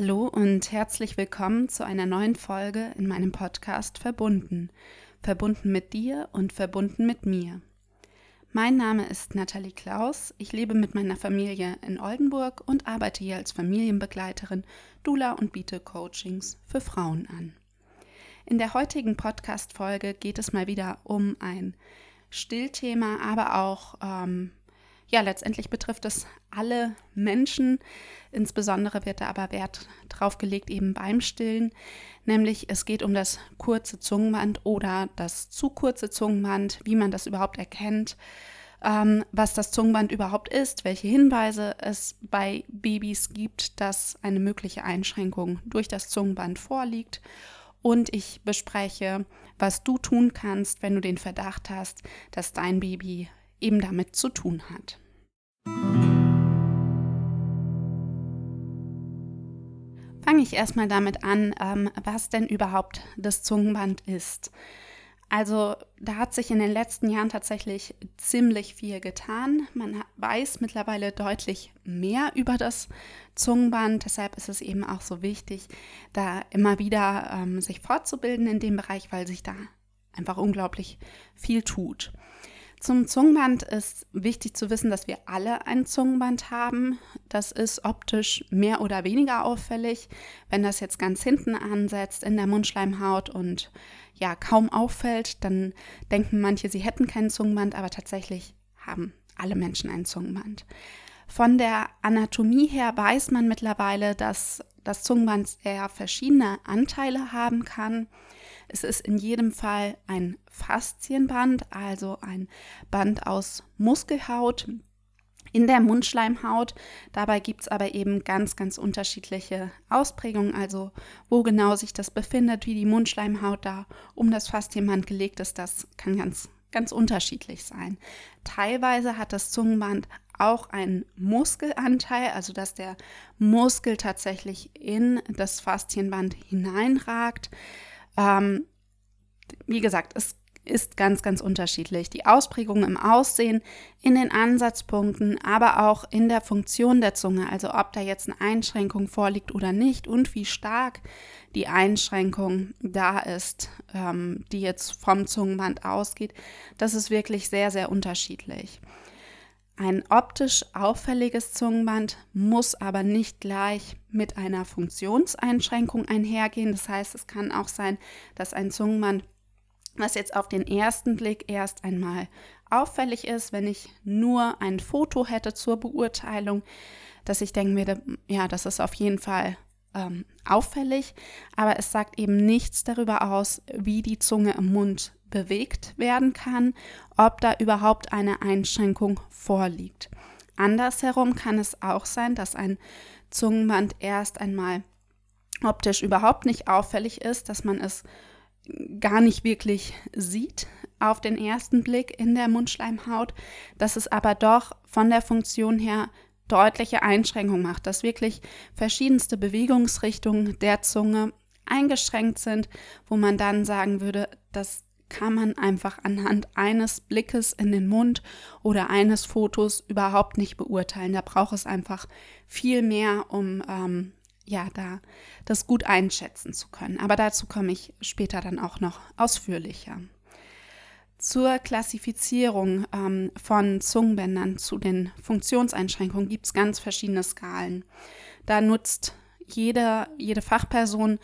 Hallo und herzlich willkommen zu einer neuen Folge in meinem Podcast Verbunden. Verbunden mit dir und verbunden mit mir. Mein Name ist Nathalie Klaus. Ich lebe mit meiner Familie in Oldenburg und arbeite hier als Familienbegleiterin, Dula und biete Coachings für Frauen an. In der heutigen Podcast-Folge geht es mal wieder um ein Stillthema, aber auch ähm, ja, letztendlich betrifft es alle Menschen. Insbesondere wird da aber Wert drauf gelegt, eben beim Stillen. Nämlich es geht um das kurze Zungenband oder das zu kurze Zungenband, wie man das überhaupt erkennt, ähm, was das Zungenband überhaupt ist, welche Hinweise es bei Babys gibt, dass eine mögliche Einschränkung durch das Zungenband vorliegt. Und ich bespreche, was du tun kannst, wenn du den Verdacht hast, dass dein Baby eben damit zu tun hat. Fange ich erstmal damit an, ähm, was denn überhaupt das Zungenband ist. Also da hat sich in den letzten Jahren tatsächlich ziemlich viel getan. Man weiß mittlerweile deutlich mehr über das Zungenband. Deshalb ist es eben auch so wichtig, da immer wieder ähm, sich fortzubilden in dem Bereich, weil sich da einfach unglaublich viel tut. Zum Zungenband ist wichtig zu wissen, dass wir alle ein Zungenband haben. Das ist optisch mehr oder weniger auffällig. Wenn das jetzt ganz hinten ansetzt in der Mundschleimhaut und ja kaum auffällt, dann denken manche, sie hätten kein Zungenband, aber tatsächlich haben alle Menschen ein Zungenband. Von der Anatomie her weiß man mittlerweile, dass das Zungenband sehr verschiedene Anteile haben kann. Es ist in jedem Fall ein Faszienband, also ein Band aus Muskelhaut in der Mundschleimhaut. Dabei gibt es aber eben ganz, ganz unterschiedliche Ausprägungen, also wo genau sich das befindet, wie die Mundschleimhaut da um das Faszienband gelegt ist, das kann ganz, ganz unterschiedlich sein. Teilweise hat das Zungenband auch einen Muskelanteil, also dass der Muskel tatsächlich in das Faszienband hineinragt. Ähm, wie gesagt, es ist ganz, ganz unterschiedlich. Die Ausprägung im Aussehen, in den Ansatzpunkten, aber auch in der Funktion der Zunge, also ob da jetzt eine Einschränkung vorliegt oder nicht und wie stark die Einschränkung da ist, ähm, die jetzt vom Zungenband ausgeht, das ist wirklich sehr, sehr unterschiedlich. Ein optisch auffälliges Zungenband muss aber nicht gleich mit einer Funktionseinschränkung einhergehen. Das heißt, es kann auch sein, dass ein Zungenband, was jetzt auf den ersten Blick erst einmal auffällig ist, wenn ich nur ein Foto hätte zur Beurteilung, dass ich denken würde, ja, das ist auf jeden Fall ähm, auffällig, aber es sagt eben nichts darüber aus, wie die Zunge im Mund bewegt werden kann, ob da überhaupt eine Einschränkung vorliegt. Andersherum kann es auch sein, dass ein Zungenband erst einmal optisch überhaupt nicht auffällig ist, dass man es gar nicht wirklich sieht auf den ersten Blick in der Mundschleimhaut, dass es aber doch von der Funktion her deutliche Einschränkungen macht, dass wirklich verschiedenste Bewegungsrichtungen der Zunge eingeschränkt sind, wo man dann sagen würde, das kann man einfach anhand eines Blickes in den Mund oder eines Fotos überhaupt nicht beurteilen. Da braucht es einfach viel mehr, um ähm, ja da das gut einschätzen zu können. Aber dazu komme ich später dann auch noch ausführlicher. Zur Klassifizierung ähm, von Zungenbändern zu den Funktionseinschränkungen gibt es ganz verschiedene Skalen. Da nutzt jede, jede Fachperson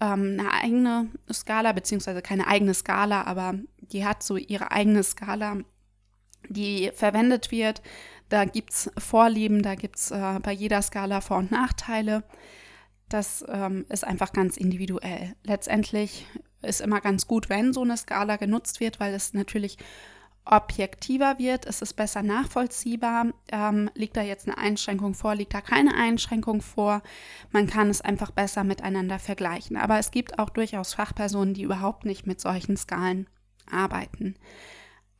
ähm, eine eigene Skala, beziehungsweise keine eigene Skala, aber die hat so ihre eigene Skala, die verwendet wird. Da gibt es Vorlieben, da gibt es äh, bei jeder Skala Vor- und Nachteile. Das ähm, ist einfach ganz individuell. Letztendlich ist immer ganz gut, wenn so eine Skala genutzt wird, weil es natürlich objektiver wird, ist es besser nachvollziehbar. Ähm, liegt da jetzt eine Einschränkung vor, liegt da keine Einschränkung vor? Man kann es einfach besser miteinander vergleichen. Aber es gibt auch durchaus Fachpersonen, die überhaupt nicht mit solchen Skalen arbeiten.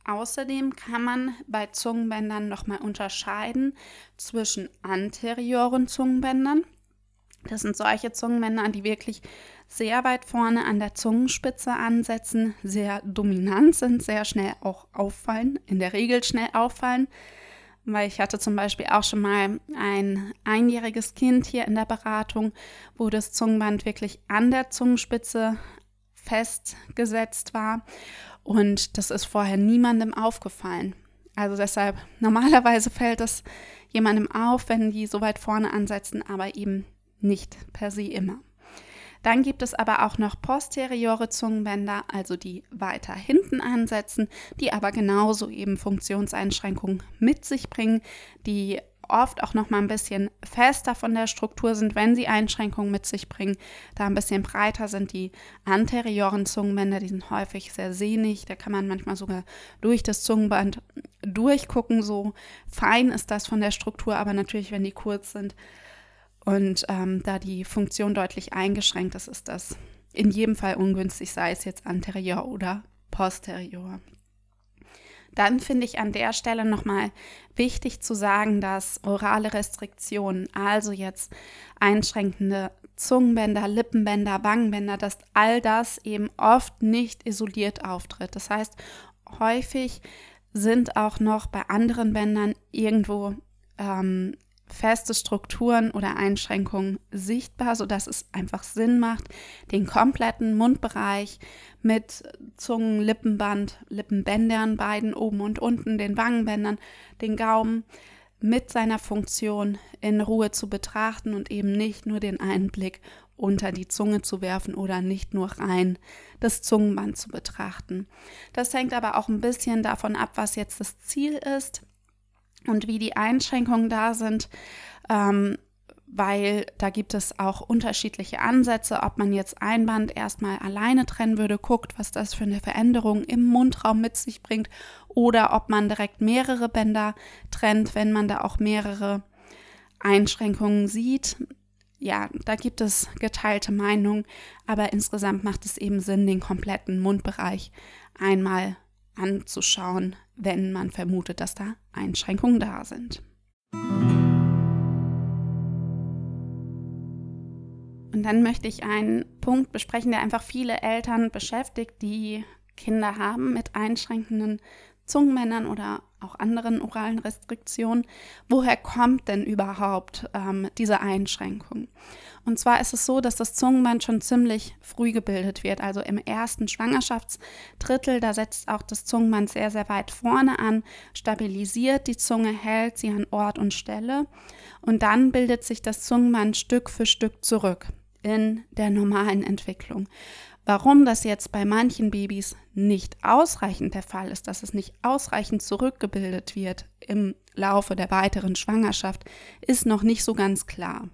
Außerdem kann man bei Zungenbändern nochmal unterscheiden zwischen anterioren Zungenbändern. Das sind solche Zungenbänder, die wirklich sehr weit vorne an der Zungenspitze ansetzen, sehr dominant sind, sehr schnell auch auffallen, in der Regel schnell auffallen. weil ich hatte zum Beispiel auch schon mal ein einjähriges Kind hier in der Beratung, wo das Zungenband wirklich an der Zungenspitze festgesetzt war und das ist vorher niemandem aufgefallen. Also deshalb, normalerweise fällt es jemandem auf, wenn die so weit vorne ansetzen, aber eben nicht per se immer. Dann gibt es aber auch noch posteriore Zungenbänder, also die weiter hinten ansetzen, die aber genauso eben Funktionseinschränkungen mit sich bringen, die oft auch noch mal ein bisschen fester von der Struktur sind, wenn sie Einschränkungen mit sich bringen. Da ein bisschen breiter sind die anterioren Zungenbänder, die sind häufig sehr sehnig. Da kann man manchmal sogar durch das Zungenband durchgucken. So fein ist das von der Struktur, aber natürlich, wenn die kurz sind und ähm, da die Funktion deutlich eingeschränkt ist, ist das in jedem Fall ungünstig, sei es jetzt anterior oder posterior. Dann finde ich an der Stelle nochmal wichtig zu sagen, dass orale Restriktionen, also jetzt einschränkende Zungenbänder, Lippenbänder, Wangenbänder, dass all das eben oft nicht isoliert auftritt. Das heißt, häufig sind auch noch bei anderen Bändern irgendwo ähm, feste Strukturen oder Einschränkungen sichtbar, sodass es einfach Sinn macht, den kompletten Mundbereich mit Zungen, Lippenband, Lippenbändern, beiden oben und unten, den Wangenbändern, den Gaumen mit seiner Funktion in Ruhe zu betrachten und eben nicht nur den einen Blick unter die Zunge zu werfen oder nicht nur rein das Zungenband zu betrachten. Das hängt aber auch ein bisschen davon ab, was jetzt das Ziel ist und wie die Einschränkungen da sind, ähm, weil da gibt es auch unterschiedliche Ansätze, ob man jetzt ein Band erstmal alleine trennen würde, guckt, was das für eine Veränderung im Mundraum mit sich bringt, oder ob man direkt mehrere Bänder trennt, wenn man da auch mehrere Einschränkungen sieht. Ja, da gibt es geteilte Meinungen, aber insgesamt macht es eben Sinn, den kompletten Mundbereich einmal anzuschauen, wenn man vermutet, dass da Einschränkungen da sind. Und dann möchte ich einen Punkt besprechen, der einfach viele Eltern beschäftigt, die Kinder haben mit einschränkenden Zungenmännern oder auch anderen oralen Restriktionen. Woher kommt denn überhaupt ähm, diese Einschränkung? Und zwar ist es so, dass das Zungenband schon ziemlich früh gebildet wird. Also im ersten Schwangerschaftsdrittel, da setzt auch das Zungenband sehr, sehr weit vorne an, stabilisiert die Zunge, hält sie an Ort und Stelle. Und dann bildet sich das Zungenband Stück für Stück zurück in der normalen Entwicklung. Warum das jetzt bei manchen Babys nicht ausreichend der Fall ist, dass es nicht ausreichend zurückgebildet wird im Laufe der weiteren Schwangerschaft, ist noch nicht so ganz klar.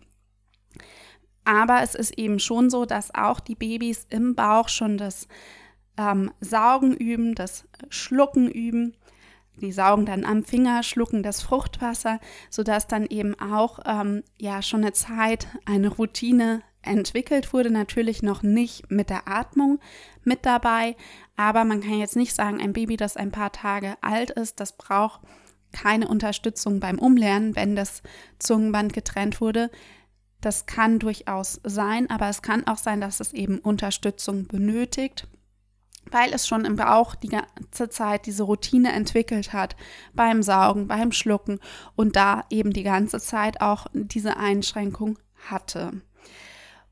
Aber es ist eben schon so, dass auch die Babys im Bauch schon das ähm, Saugen üben, das Schlucken üben. Die saugen dann am Finger, schlucken das Fruchtwasser, sodass dann eben auch ähm, ja schon eine Zeit, eine Routine entwickelt wurde. Natürlich noch nicht mit der Atmung mit dabei, aber man kann jetzt nicht sagen, ein Baby, das ein paar Tage alt ist, das braucht keine Unterstützung beim Umlernen, wenn das Zungenband getrennt wurde. Das kann durchaus sein, aber es kann auch sein, dass es eben Unterstützung benötigt, weil es schon im Bauch die ganze Zeit diese Routine entwickelt hat beim Saugen, beim Schlucken und da eben die ganze Zeit auch diese Einschränkung hatte.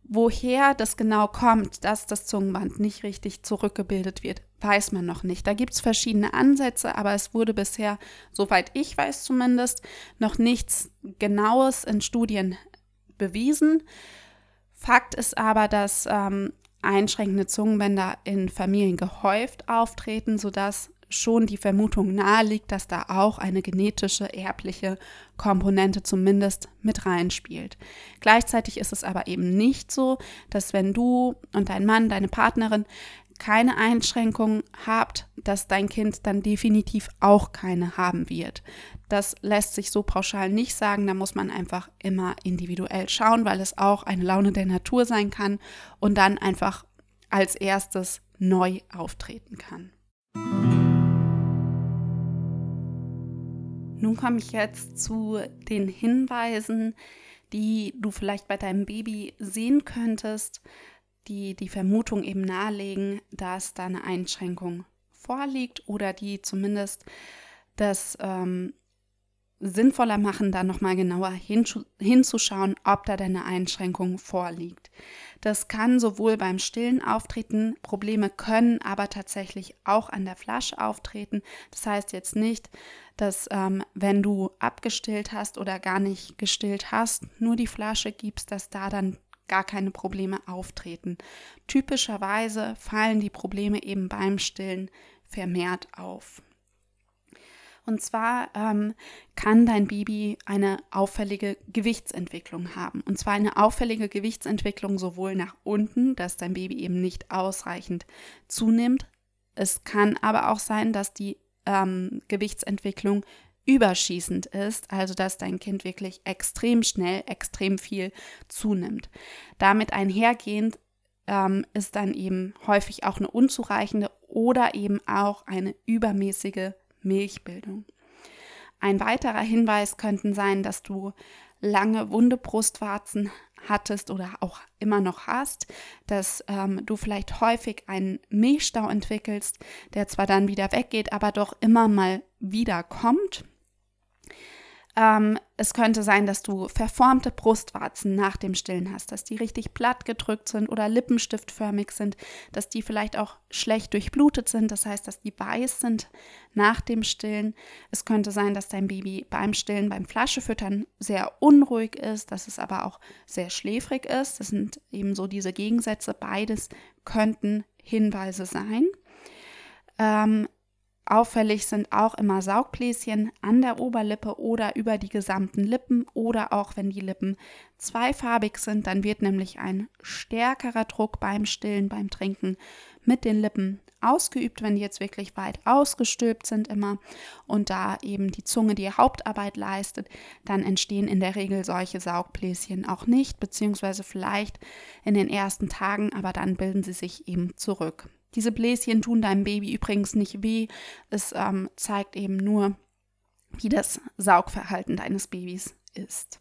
Woher das genau kommt, dass das Zungenband nicht richtig zurückgebildet wird, weiß man noch nicht. Da gibt es verschiedene Ansätze, aber es wurde bisher, soweit ich weiß zumindest, noch nichts Genaues in Studien bewiesen. Fakt ist aber, dass ähm, einschränkende Zungenbänder in Familien gehäuft auftreten, sodass schon die Vermutung naheliegt, dass da auch eine genetische, erbliche Komponente zumindest mit reinspielt. Gleichzeitig ist es aber eben nicht so, dass wenn du und dein Mann, deine Partnerin keine Einschränkungen habt, dass dein Kind dann definitiv auch keine haben wird. Das lässt sich so pauschal nicht sagen, da muss man einfach immer individuell schauen, weil es auch eine Laune der Natur sein kann und dann einfach als erstes neu auftreten kann. Nun komme ich jetzt zu den Hinweisen, die du vielleicht bei deinem Baby sehen könntest, die die Vermutung eben nahelegen, dass da eine Einschränkung vorliegt oder die zumindest das ähm, sinnvoller machen, da nochmal genauer hinzuschauen, ob da denn eine Einschränkung vorliegt. Das kann sowohl beim Stillen auftreten, Probleme können aber tatsächlich auch an der Flasche auftreten. Das heißt jetzt nicht, dass ähm, wenn du abgestillt hast oder gar nicht gestillt hast, nur die Flasche gibst, dass da dann gar keine Probleme auftreten. Typischerweise fallen die Probleme eben beim Stillen vermehrt auf. Und zwar ähm, kann dein Baby eine auffällige Gewichtsentwicklung haben. Und zwar eine auffällige Gewichtsentwicklung sowohl nach unten, dass dein Baby eben nicht ausreichend zunimmt. Es kann aber auch sein, dass die ähm, Gewichtsentwicklung überschießend ist, also dass dein Kind wirklich extrem schnell, extrem viel zunimmt. Damit einhergehend ähm, ist dann eben häufig auch eine unzureichende oder eben auch eine übermäßige Milchbildung. Ein weiterer Hinweis könnten sein, dass du lange wunde Brustwarzen hattest oder auch immer noch hast, dass ähm, du vielleicht häufig einen Milchstau entwickelst, der zwar dann wieder weggeht, aber doch immer mal wieder kommt. Ähm, es könnte sein, dass du verformte Brustwarzen nach dem Stillen hast, dass die richtig platt gedrückt sind oder lippenstiftförmig sind, dass die vielleicht auch schlecht durchblutet sind, das heißt, dass die weiß sind nach dem Stillen. Es könnte sein, dass dein Baby beim Stillen, beim Flaschefüttern sehr unruhig ist, dass es aber auch sehr schläfrig ist. Das sind eben so diese Gegensätze. Beides könnten Hinweise sein. Ähm, Auffällig sind auch immer Saugbläschen an der Oberlippe oder über die gesamten Lippen oder auch wenn die Lippen zweifarbig sind, dann wird nämlich ein stärkerer Druck beim Stillen, beim Trinken mit den Lippen ausgeübt, wenn die jetzt wirklich weit ausgestülpt sind immer und da eben die Zunge die Hauptarbeit leistet, dann entstehen in der Regel solche Saugbläschen auch nicht, beziehungsweise vielleicht in den ersten Tagen, aber dann bilden sie sich eben zurück. Diese Bläschen tun deinem Baby übrigens nicht weh. Es ähm, zeigt eben nur, wie das Saugverhalten deines Babys ist.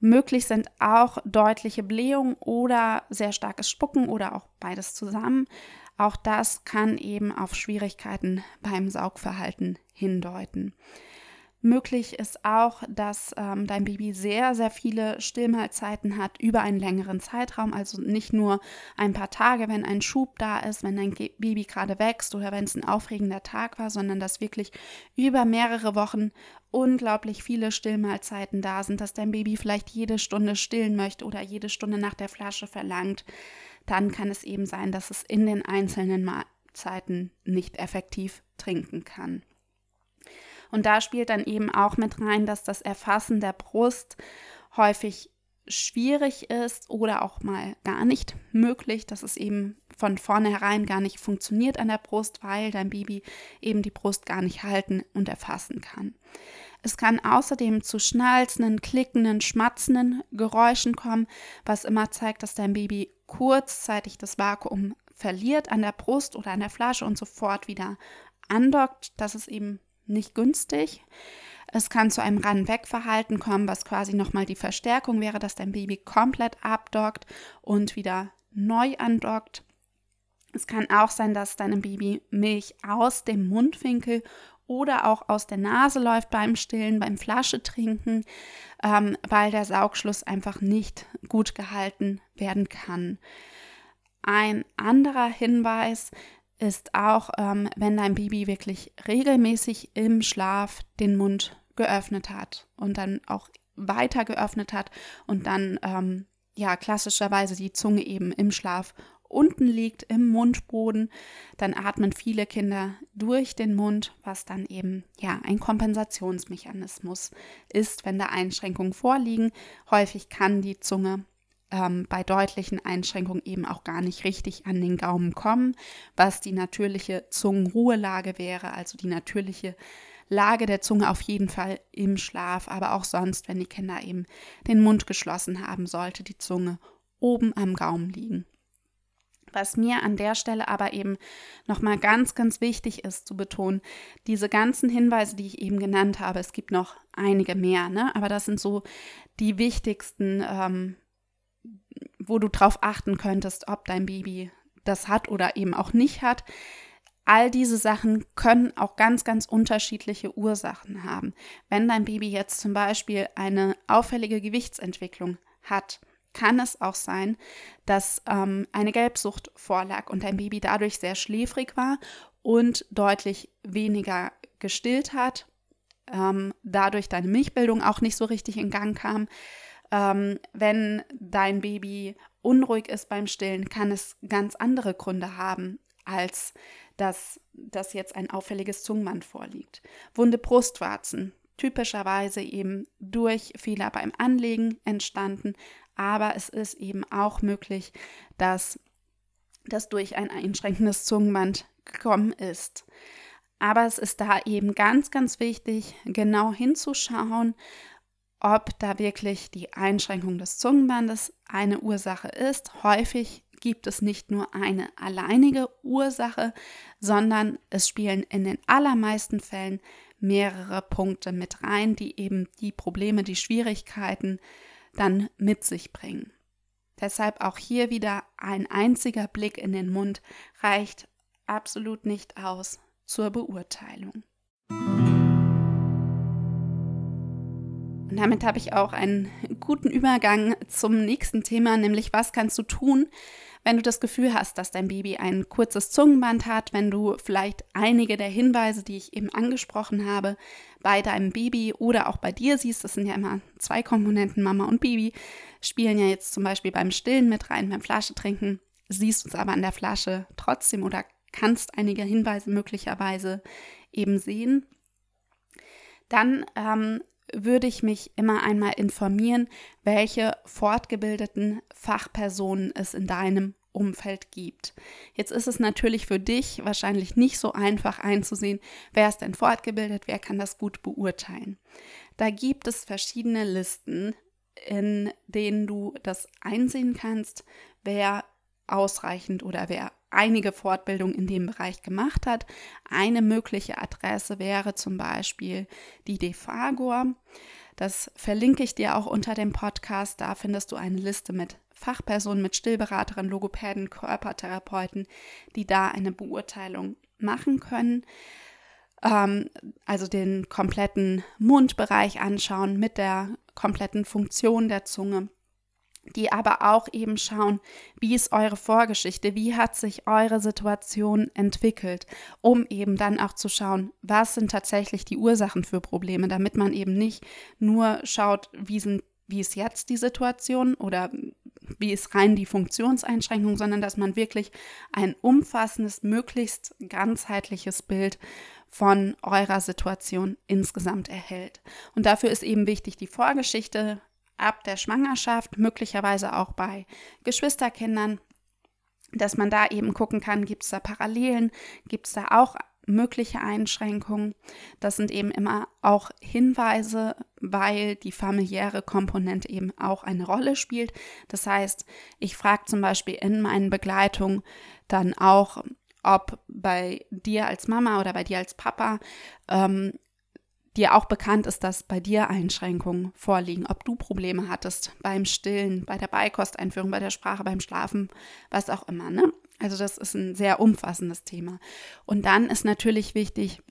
Möglich sind auch deutliche Blähungen oder sehr starkes Spucken oder auch beides zusammen. Auch das kann eben auf Schwierigkeiten beim Saugverhalten hindeuten. Möglich ist auch, dass ähm, dein Baby sehr, sehr viele Stillmahlzeiten hat über einen längeren Zeitraum, also nicht nur ein paar Tage, wenn ein Schub da ist, wenn dein Baby gerade wächst oder wenn es ein aufregender Tag war, sondern dass wirklich über mehrere Wochen unglaublich viele Stillmahlzeiten da sind, dass dein Baby vielleicht jede Stunde stillen möchte oder jede Stunde nach der Flasche verlangt. Dann kann es eben sein, dass es in den einzelnen Mahlzeiten nicht effektiv trinken kann. Und da spielt dann eben auch mit rein, dass das Erfassen der Brust häufig schwierig ist oder auch mal gar nicht möglich, dass es eben von vornherein gar nicht funktioniert an der Brust, weil dein Baby eben die Brust gar nicht halten und erfassen kann. Es kann außerdem zu schnalzenden, klickenden, schmatzenden Geräuschen kommen, was immer zeigt, dass dein Baby kurzzeitig das Vakuum verliert an der Brust oder an der Flasche und sofort wieder andockt. Das ist eben nicht günstig. Es kann zu einem Ran-Weg-Verhalten kommen, was quasi nochmal die Verstärkung wäre, dass dein Baby komplett abdockt und wieder neu andockt. Es kann auch sein, dass deinem Baby Milch aus dem Mundwinkel oder auch aus der Nase läuft beim Stillen, beim Flaschetrinken, ähm, weil der Saugschluss einfach nicht gut gehalten werden kann. Ein anderer Hinweis ist auch, ähm, wenn dein Baby wirklich regelmäßig im Schlaf den Mund geöffnet hat und dann auch weiter geöffnet hat und dann ähm, ja klassischerweise die Zunge eben im Schlaf unten liegt im Mundboden, dann atmen viele Kinder durch den Mund, was dann eben ja ein Kompensationsmechanismus ist, wenn da Einschränkungen vorliegen. Häufig kann die Zunge ähm, bei deutlichen Einschränkungen eben auch gar nicht richtig an den Gaumen kommen, was die natürliche Zungenruhelage wäre, also die natürliche Lage der Zunge auf jeden Fall im Schlaf, aber auch sonst, wenn die Kinder eben den Mund geschlossen haben, sollte die Zunge oben am Gaumen liegen. Was mir an der Stelle aber eben nochmal ganz, ganz wichtig ist zu betonen, diese ganzen Hinweise, die ich eben genannt habe, es gibt noch einige mehr, ne? aber das sind so die wichtigsten ähm, wo du drauf achten könntest, ob dein Baby das hat oder eben auch nicht hat. All diese Sachen können auch ganz, ganz unterschiedliche Ursachen haben. Wenn dein Baby jetzt zum Beispiel eine auffällige Gewichtsentwicklung hat, kann es auch sein, dass ähm, eine Gelbsucht vorlag und dein Baby dadurch sehr schläfrig war und deutlich weniger gestillt hat, ähm, dadurch deine Milchbildung auch nicht so richtig in Gang kam. Ähm, wenn dein Baby unruhig ist beim Stillen, kann es ganz andere Gründe haben, als dass, dass jetzt ein auffälliges Zungenband vorliegt. Wunde Brustwarzen, typischerweise eben durch Fehler beim Anlegen entstanden, aber es ist eben auch möglich, dass das durch ein einschränkendes Zungenband gekommen ist. Aber es ist da eben ganz, ganz wichtig, genau hinzuschauen, ob da wirklich die Einschränkung des Zungenbandes eine Ursache ist. Häufig gibt es nicht nur eine alleinige Ursache, sondern es spielen in den allermeisten Fällen mehrere Punkte mit rein, die eben die Probleme, die Schwierigkeiten dann mit sich bringen. Deshalb auch hier wieder ein einziger Blick in den Mund reicht absolut nicht aus zur Beurteilung. Und damit habe ich auch einen guten Übergang zum nächsten Thema, nämlich was kannst du tun, wenn du das Gefühl hast, dass dein Baby ein kurzes Zungenband hat, wenn du vielleicht einige der Hinweise, die ich eben angesprochen habe, bei deinem Baby oder auch bei dir siehst, das sind ja immer zwei Komponenten, Mama und Baby, spielen ja jetzt zum Beispiel beim Stillen mit rein, beim Flaschetrinken, siehst es aber an der Flasche trotzdem oder kannst einige Hinweise möglicherweise eben sehen, dann ähm, würde ich mich immer einmal informieren, welche fortgebildeten Fachpersonen es in deinem Umfeld gibt. Jetzt ist es natürlich für dich wahrscheinlich nicht so einfach einzusehen, wer ist denn fortgebildet, wer kann das gut beurteilen. Da gibt es verschiedene Listen, in denen du das einsehen kannst, wer ausreichend oder wer einige Fortbildungen in dem Bereich gemacht hat. Eine mögliche Adresse wäre zum Beispiel die DeFagor. Das verlinke ich dir auch unter dem Podcast. Da findest du eine Liste mit Fachpersonen, mit Stillberaterinnen, Logopäden, Körpertherapeuten, die da eine Beurteilung machen können. Ähm, also den kompletten Mundbereich anschauen mit der kompletten Funktion der Zunge die aber auch eben schauen, wie ist eure Vorgeschichte, wie hat sich eure Situation entwickelt, um eben dann auch zu schauen, was sind tatsächlich die Ursachen für Probleme, damit man eben nicht nur schaut, wie, sind, wie ist jetzt die Situation oder wie ist rein die Funktionseinschränkung, sondern dass man wirklich ein umfassendes, möglichst ganzheitliches Bild von eurer Situation insgesamt erhält. Und dafür ist eben wichtig die Vorgeschichte, ab der Schwangerschaft, möglicherweise auch bei Geschwisterkindern, dass man da eben gucken kann, gibt es da Parallelen, gibt es da auch mögliche Einschränkungen. Das sind eben immer auch Hinweise, weil die familiäre Komponente eben auch eine Rolle spielt. Das heißt, ich frage zum Beispiel in meinen Begleitungen dann auch, ob bei dir als Mama oder bei dir als Papa ähm, dir auch bekannt ist, dass bei dir Einschränkungen vorliegen, ob du Probleme hattest beim Stillen, bei der Beikosteinführung, bei der Sprache, beim Schlafen, was auch immer. Ne? Also das ist ein sehr umfassendes Thema. Und dann ist natürlich wichtig,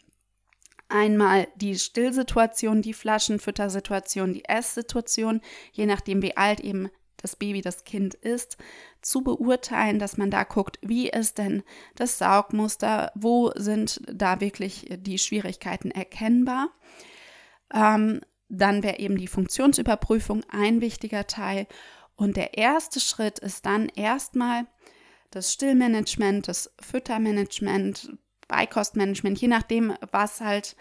einmal die Stillsituation, die Flaschenfüttersituation, die Esssituation, je nachdem wie alt eben das Baby, das Kind ist, zu beurteilen, dass man da guckt, wie ist denn das Saugmuster, wo sind da wirklich die Schwierigkeiten erkennbar. Ähm, dann wäre eben die Funktionsüberprüfung ein wichtiger Teil. Und der erste Schritt ist dann erstmal das Stillmanagement, das Füttermanagement, Beikostmanagement, je nachdem, was halt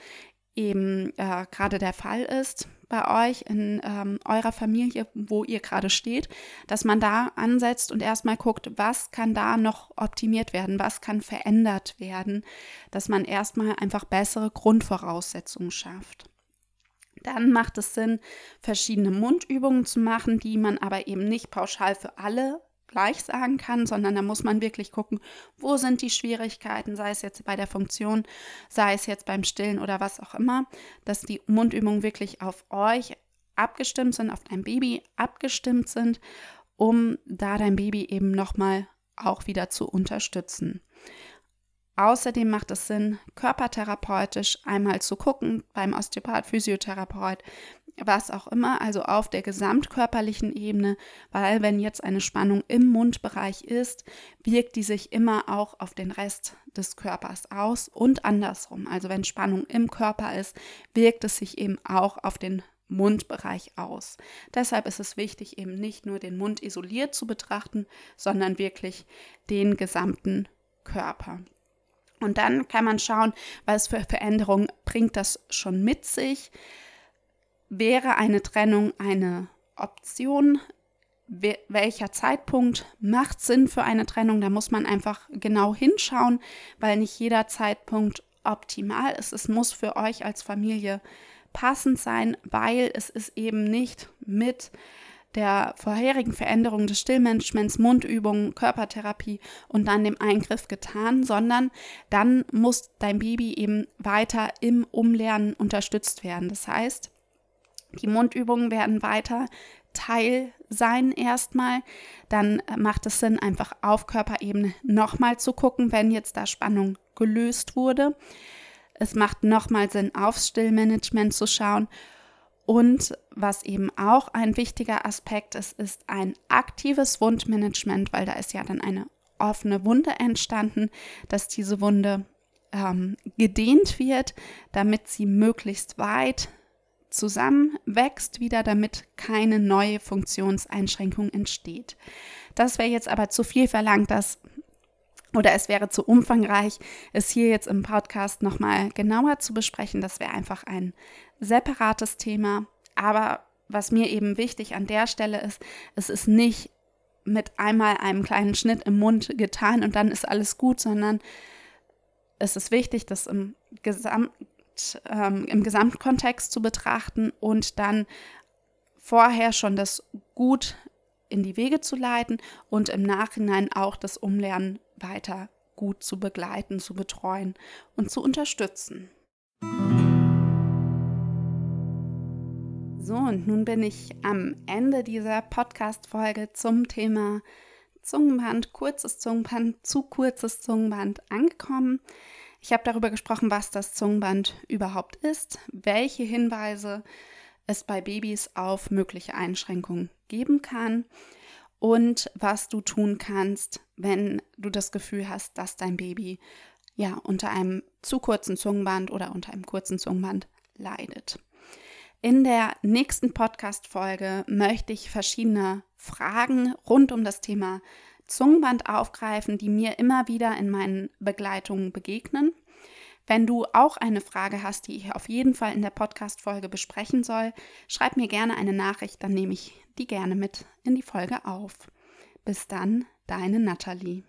eben äh, gerade der Fall ist bei euch in ähm, eurer Familie, wo ihr gerade steht, dass man da ansetzt und erstmal guckt, was kann da noch optimiert werden, was kann verändert werden, dass man erstmal einfach bessere Grundvoraussetzungen schafft. Dann macht es Sinn, verschiedene Mundübungen zu machen, die man aber eben nicht pauschal für alle gleich sagen kann, sondern da muss man wirklich gucken, wo sind die Schwierigkeiten, sei es jetzt bei der Funktion, sei es jetzt beim Stillen oder was auch immer, dass die Mundübungen wirklich auf euch abgestimmt sind, auf dein Baby abgestimmt sind, um da dein Baby eben nochmal auch wieder zu unterstützen. Außerdem macht es Sinn, körpertherapeutisch einmal zu gucken beim Osteopath, Physiotherapeut, was auch immer, also auf der gesamtkörperlichen Ebene, weil wenn jetzt eine Spannung im Mundbereich ist, wirkt die sich immer auch auf den Rest des Körpers aus und andersrum. Also wenn Spannung im Körper ist, wirkt es sich eben auch auf den Mundbereich aus. Deshalb ist es wichtig, eben nicht nur den Mund isoliert zu betrachten, sondern wirklich den gesamten Körper. Und dann kann man schauen, was für Veränderungen bringt das schon mit sich. Wäre eine Trennung eine Option? Welcher Zeitpunkt macht Sinn für eine Trennung? Da muss man einfach genau hinschauen, weil nicht jeder Zeitpunkt optimal ist. Es muss für euch als Familie passend sein, weil es ist eben nicht mit der vorherigen Veränderung des Stillmanagements, Mundübungen, Körpertherapie und dann dem Eingriff getan, sondern dann muss dein Baby eben weiter im Umlernen unterstützt werden. Das heißt, die Mundübungen werden weiter Teil sein erstmal. Dann macht es Sinn, einfach auf Körperebene nochmal zu gucken, wenn jetzt da Spannung gelöst wurde. Es macht nochmal Sinn, aufs Stillmanagement zu schauen und was eben auch ein wichtiger Aspekt ist, ist ein aktives Wundmanagement, weil da ist ja dann eine offene Wunde entstanden, dass diese Wunde ähm, gedehnt wird, damit sie möglichst weit zusammenwächst wieder, damit keine neue Funktionseinschränkung entsteht. Das wäre jetzt aber zu viel verlangt, dass oder es wäre zu umfangreich, es hier jetzt im Podcast nochmal genauer zu besprechen. Das wäre einfach ein separates Thema. Aber was mir eben wichtig an der Stelle ist, es ist nicht mit einmal einem kleinen Schnitt im Mund getan und dann ist alles gut, sondern es ist wichtig, das im, Gesamt, ähm, im Gesamtkontext zu betrachten und dann vorher schon das gut in die Wege zu leiten und im Nachhinein auch das Umlernen weiter gut zu begleiten, zu betreuen und zu unterstützen. So, und nun bin ich am Ende dieser Podcast-Folge zum Thema Zungenband, kurzes Zungenband, zu kurzes Zungenband angekommen. Ich habe darüber gesprochen, was das Zungenband überhaupt ist, welche Hinweise es bei Babys auf mögliche Einschränkungen geben kann und was du tun kannst, wenn du das Gefühl hast, dass dein Baby ja unter einem zu kurzen Zungenband oder unter einem kurzen Zungenband leidet. In der nächsten Podcast-Folge möchte ich verschiedene Fragen rund um das Thema Zungenband aufgreifen, die mir immer wieder in meinen Begleitungen begegnen. Wenn du auch eine Frage hast, die ich auf jeden Fall in der Podcast-Folge besprechen soll, schreib mir gerne eine Nachricht, dann nehme ich die gerne mit in die Folge auf. Bis dann, deine Nathalie.